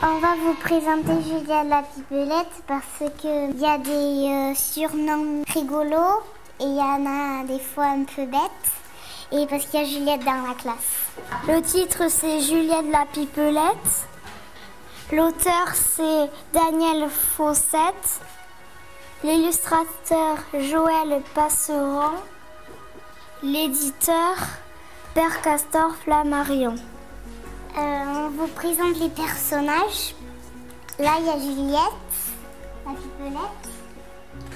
On va vous présenter Julia la pipelette parce qu'il y a des euh, surnoms rigolos et il y en a des fois un peu bêtes et parce qu'il y a Juliette dans la classe. Le titre c'est Juliette la pipelette. L'auteur c'est Daniel Fossette. L'illustrateur Joël Passeron. L'éditeur Père Castor Flammarion. Euh, on vous présente les personnages. Là, il y a Juliette, la pipelette.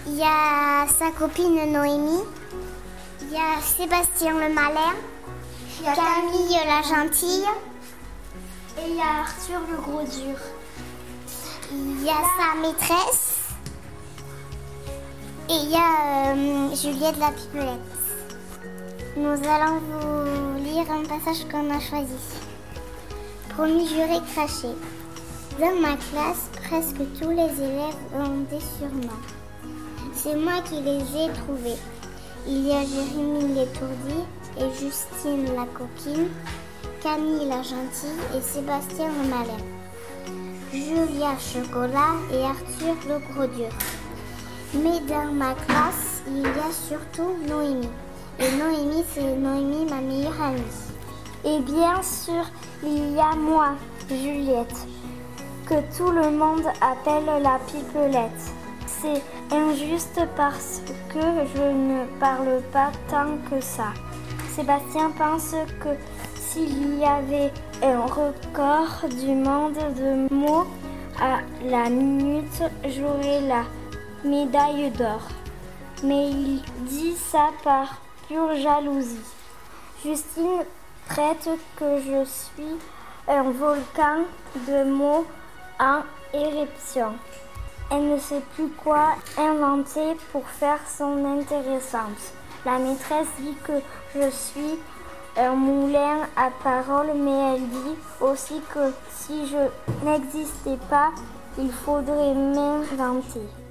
Il y a sa copine Noémie. Il y a Sébastien le malin. Camille la gentille. A Arthur le gros dur. Il y a sa maîtresse. Et il y a euh, Juliette la pipelette. Nous allons vous lire un passage qu'on a choisi. Promis juré craché. Dans ma classe, presque tous les élèves ont des surnoms. C'est moi qui les ai trouvés. Il y a Jérémie l'étourdi et Justine la coquine, Camille la gentille et Sébastien le malin. Julia chocolat et Arthur le gros dur. Mais dans ma classe, il y a surtout Noémie. Et Noémie, c'est Noémie, ma meilleure amie. Et bien sûr, il y a moi, Juliette, que tout le monde appelle la pipelette. C'est injuste parce que je ne parle pas tant que ça. Sébastien pense que s'il y avait un record du monde de mots à la minute, j'aurais la médaille d'or. Mais il dit ça par pure jalousie. Justine traite que je suis un volcan de mots en éruption. Elle ne sait plus quoi inventer pour faire son intéressante. La maîtresse dit que je suis un moulin à paroles, mais elle dit aussi que si je n'existais pas, il faudrait m'inventer.